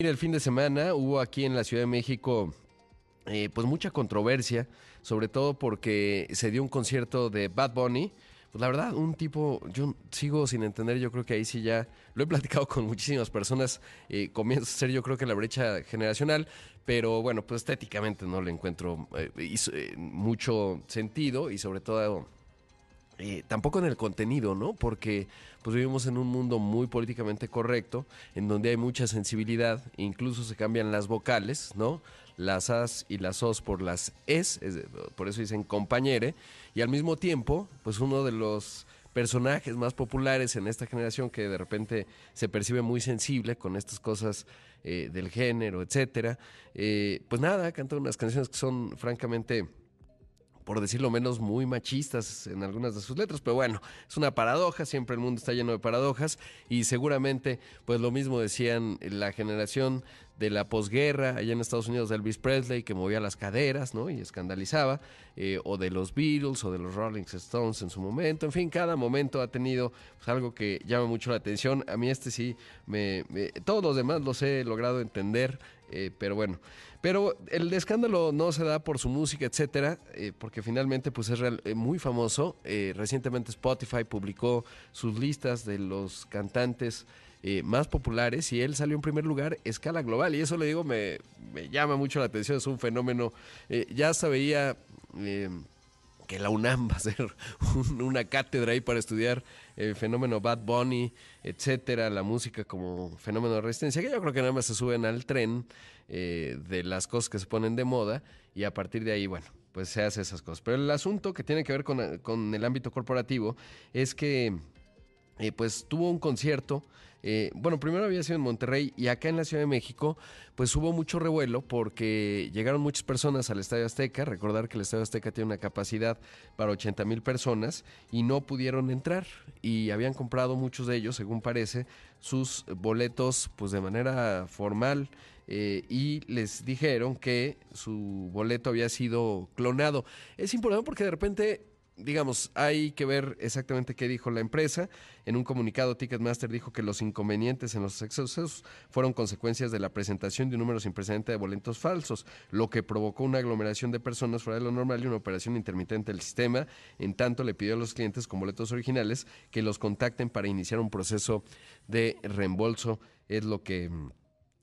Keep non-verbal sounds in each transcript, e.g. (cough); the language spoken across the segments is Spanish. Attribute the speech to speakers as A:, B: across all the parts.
A: El fin de semana hubo aquí en la Ciudad de México eh, pues mucha controversia, sobre todo porque se dio un concierto de Bad Bunny. Pues la verdad, un tipo, yo sigo sin entender, yo creo que ahí sí ya lo he platicado con muchísimas personas, eh, comienza a ser yo creo que la brecha generacional, pero bueno, pues estéticamente no le encuentro eh, eh, mucho sentido y sobre todo eh, tampoco en el contenido, ¿no? Porque pues vivimos en un mundo muy políticamente correcto, en donde hay mucha sensibilidad, incluso se cambian las vocales, ¿no? Las as y las os por las es, por eso dicen compañere, y al mismo tiempo, pues uno de los personajes más populares en esta generación que de repente se percibe muy sensible con estas cosas eh, del género, etcétera, eh, pues nada, canta unas canciones que son francamente por decirlo menos, muy machistas en algunas de sus letras, pero bueno, es una paradoja, siempre el mundo está lleno de paradojas y seguramente pues lo mismo decían la generación de la posguerra allá en Estados Unidos de Elvis Presley que movía las caderas ¿no? y escandalizaba, eh, o de los Beatles o de los Rolling Stones en su momento, en fin, cada momento ha tenido pues, algo que llama mucho la atención, a mí este sí, me, me todos los demás los he logrado entender, eh, pero bueno, pero el escándalo no se da por su música, etcétera, eh, porque finalmente pues es eh, muy famoso. Eh, recientemente Spotify publicó sus listas de los cantantes más populares y él salió en primer lugar escala global. Y eso le digo, me, llama mucho la atención, es un fenómeno. Ya hasta veía que la UNAM va a ser (laughs) un- una cátedra ahí para estudiar el fenómeno Bad Bunny, etcétera, la música como fenómeno de resistencia, que yo creo que nada más se suben al tren eh, de las cosas que se ponen de moda y a partir de ahí, bueno, pues se hace esas cosas. Pero el asunto que tiene que ver con, con el ámbito corporativo es que eh, pues tuvo un concierto. eh, bueno, primero había sido en Monterrey y acá en la Ciudad de México, pues hubo mucho revuelo porque llegaron muchas personas al Estadio Azteca. Recordar que el Estadio Azteca tiene una capacidad para 80 mil personas y no pudieron entrar. Y habían comprado muchos de ellos, según parece, sus boletos pues de manera formal. eh, y les dijeron que su boleto había sido clonado. Es importante porque de repente digamos, hay que ver exactamente qué dijo la empresa. En un comunicado, Ticketmaster dijo que los inconvenientes en los excesos fueron consecuencias de la presentación de un número sin precedente de boletos falsos, lo que provocó una aglomeración de personas fuera de lo normal y una operación intermitente del sistema. En tanto, le pidió a los clientes con boletos originales que los contacten para iniciar un proceso de reembolso. Es lo que mm,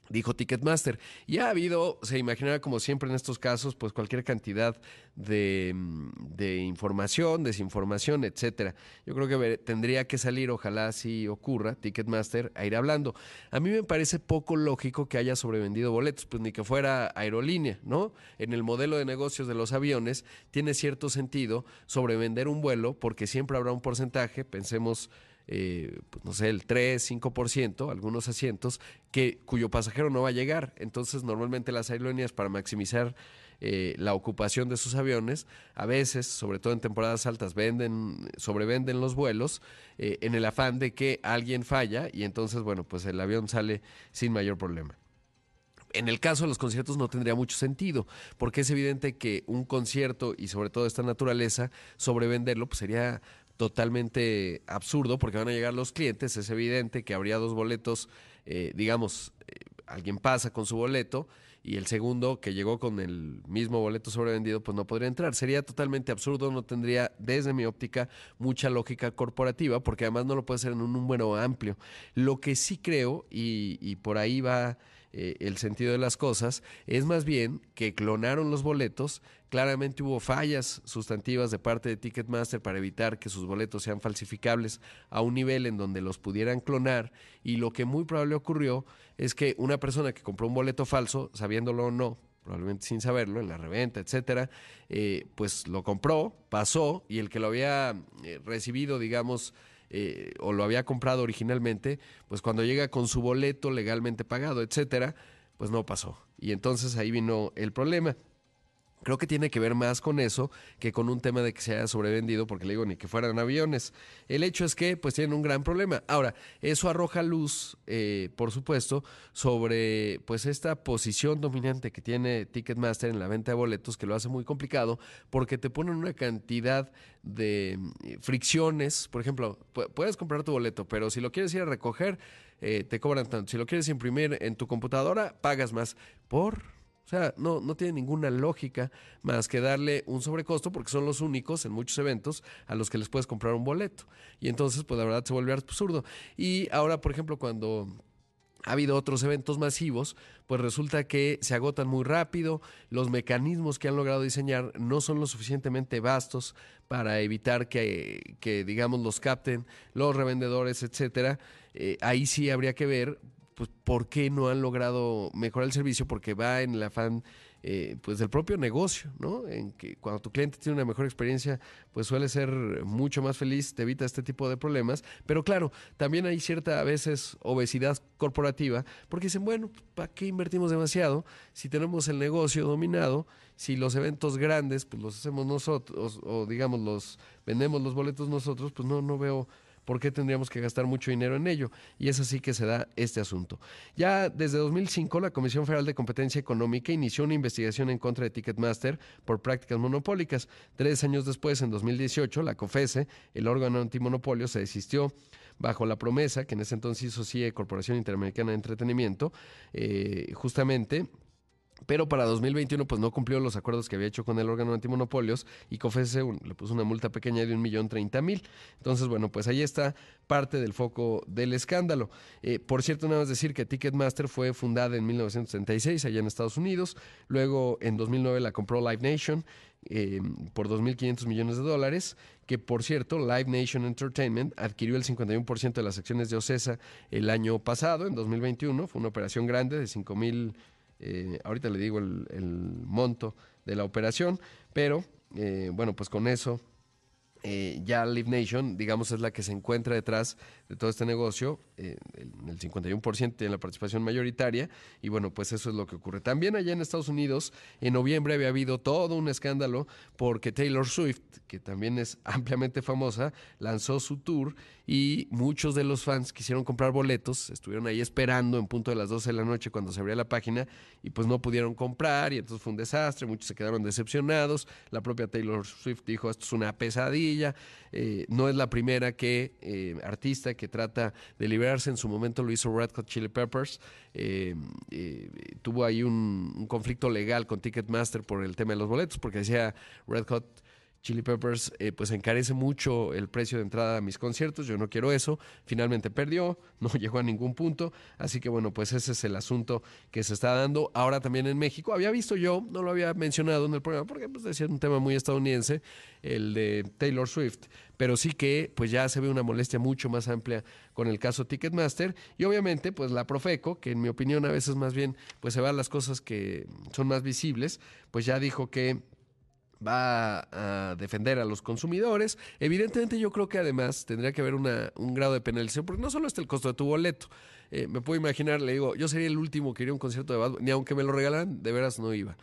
A: dijo Ticketmaster. Y ha habido, se imaginará como siempre en estos casos, pues cualquier cantidad de, mm, de información, desinformación, etcétera. Yo creo que tendría que salir, ojalá así ocurra, Ticketmaster, a ir hablando. A mí me parece poco lógico que haya sobrevendido boletos, pues ni que fuera aerolínea, ¿no? En el modelo de negocios de los aviones tiene cierto sentido sobrevender un vuelo porque siempre habrá un porcentaje, pensemos eh, pues, no sé, el 3, 5%, algunos asientos, que, cuyo pasajero no va a llegar. Entonces, normalmente las aerolíneas, para maximizar eh, la ocupación de sus aviones, a veces, sobre todo en temporadas altas, venden, sobrevenden los vuelos eh, en el afán de que alguien falla y entonces, bueno, pues el avión sale sin mayor problema. En el caso de los conciertos no tendría mucho sentido, porque es evidente que un concierto y sobre todo esta naturaleza, sobrevenderlo, pues sería totalmente absurdo, porque van a llegar los clientes, es evidente que habría dos boletos, eh, digamos, eh, alguien pasa con su boleto y el segundo que llegó con el mismo boleto sobrevendido, pues no podría entrar. Sería totalmente absurdo, no tendría, desde mi óptica, mucha lógica corporativa, porque además no lo puede hacer en un número amplio. Lo que sí creo, y, y por ahí va eh, el sentido de las cosas, es más bien que clonaron los boletos. Claramente hubo fallas sustantivas de parte de Ticketmaster para evitar que sus boletos sean falsificables a un nivel en donde los pudieran clonar. Y lo que muy probable ocurrió es que una persona que compró un boleto falso, sabiéndolo o no, probablemente sin saberlo, en la reventa, etcétera, eh, pues lo compró, pasó, y el que lo había eh, recibido, digamos, eh, o lo había comprado originalmente, pues cuando llega con su boleto legalmente pagado, etcétera, pues no pasó. Y entonces ahí vino el problema. Creo que tiene que ver más con eso que con un tema de que se haya sobrevendido, porque le digo, ni que fueran aviones. El hecho es que pues tienen un gran problema. Ahora, eso arroja luz, eh, por supuesto, sobre pues esta posición dominante que tiene Ticketmaster en la venta de boletos, que lo hace muy complicado, porque te ponen una cantidad de eh, fricciones. Por ejemplo, puedes comprar tu boleto, pero si lo quieres ir a recoger, eh, te cobran tanto. Si lo quieres imprimir en tu computadora, pagas más. ¿Por? O sea, no, no tiene ninguna lógica más que darle un sobrecosto porque son los únicos en muchos eventos a los que les puedes comprar un boleto. Y entonces, pues la verdad se vuelve absurdo. Y ahora, por ejemplo, cuando ha habido otros eventos masivos, pues resulta que se agotan muy rápido, los mecanismos que han logrado diseñar no son lo suficientemente vastos para evitar que, que digamos, los capten los revendedores, etcétera. Eh, ahí sí habría que ver pues por qué no han logrado mejorar el servicio, porque va en el afán eh, pues del propio negocio, ¿no? En que cuando tu cliente tiene una mejor experiencia, pues suele ser mucho más feliz, te evita este tipo de problemas. Pero claro, también hay cierta a veces obesidad corporativa, porque dicen, bueno, ¿para qué invertimos demasiado si tenemos el negocio dominado? Si los eventos grandes, pues los hacemos nosotros, o digamos, los vendemos los boletos nosotros, pues no, no veo ¿por qué tendríamos que gastar mucho dinero en ello? Y es así que se da este asunto. Ya desde 2005, la Comisión Federal de Competencia Económica inició una investigación en contra de Ticketmaster por prácticas monopólicas. Tres años después, en 2018, la COFESE, el órgano antimonopolio, se desistió bajo la promesa que en ese entonces hizo CIE, Corporación Interamericana de Entretenimiento, eh, justamente pero para 2021 pues no cumplió los acuerdos que había hecho con el órgano antimonopolios y COFESE le puso una multa pequeña de un millón treinta mil. Entonces, bueno, pues ahí está parte del foco del escándalo. Eh, por cierto, nada más decir que Ticketmaster fue fundada en 1966 allá en Estados Unidos, luego en 2009 la compró Live Nation eh, por 2.500 millones de dólares, que por cierto, Live Nation Entertainment adquirió el 51% de las acciones de Ocesa el año pasado, en 2021, fue una operación grande de 5 mil eh, ahorita le digo el, monto de la operación, pero eh, bueno, pues con eso eh, ya Live Nation, digamos, es la que se encuentra detrás de todo este negocio, eh, el 51% tiene la participación mayoritaria, y bueno, pues eso es lo que ocurre. También allá en Estados Unidos, en noviembre había habido todo un escándalo porque Taylor Swift, que también es (laughs) ampliamente famosa, lanzó su tour y muchos de los fans quisieron comprar boletos, estuvieron ahí esperando en punto de las 12 de la noche cuando se abría la página y pues no pudieron comprar y entonces fue un desastre, muchos se quedaron decepcionados, la propia Taylor Swift dijo esto es una pesadilla, eh, no es la primera que eh, artista que trata de liberarse. En su momento lo hizo Red Hot Chili Peppers. Eh, tuvo ahí un, un, conflicto legal con Ticketmaster por el tema de los boletos, porque decía Red Hot Chili Peppers eh, pues encarece mucho el precio de entrada a mis conciertos, yo no quiero eso, finalmente perdió, (laughs) no llegó a ningún punto, así que bueno, pues ese es el asunto que se está dando ahora también en México. Había visto yo, no lo había mencionado en el programa porque pues decía un tema muy estadounidense, el de Taylor Swift, pero sí que pues ya se ve una molestia mucho más amplia con el caso Ticketmaster y obviamente pues la Profeco, que en mi opinión a veces más bien pues se van las cosas que son más visibles, pues ya dijo que va a defender a los consumidores. Evidentemente yo creo que además tendría que haber una, un grado de penalización, porque no solo está el costo de tu boleto. Eh, me puedo imaginar, le digo, yo sería el último que iría a un concierto de Bad ni aunque me lo regalaran, de veras no iba.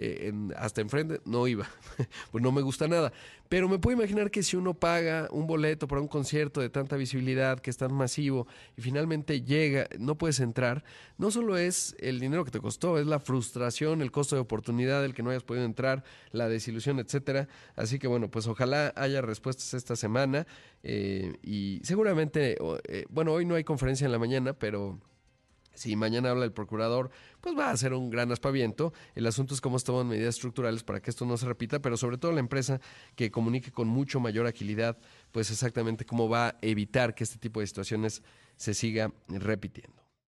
A: Eh, hasta enfrente, no iba. (laughs) pues no me gusta nada. Pero me puedo imaginar que si uno paga un boleto para un concierto de tanta visibilidad, que es tan masivo, y finalmente llega, no puedes entrar, no solo es el dinero que te costó, es la frustración, el costo de oportunidad, el que no hayas podido entrar, la desilusión, etcétera. Así que bueno, pues ojalá haya respuestas esta semana. Eh, y seguramente, eh, bueno, hoy no hay conferencia en la mañana, pero si mañana habla el procurador, pues va a ser un gran aspaviento. El asunto es cómo se toman medidas estructurales para que esto no se repita, pero sobre todo la empresa que comunique con mucho mayor agilidad, pues exactamente cómo va a evitar que este tipo de situaciones se siga repitiendo.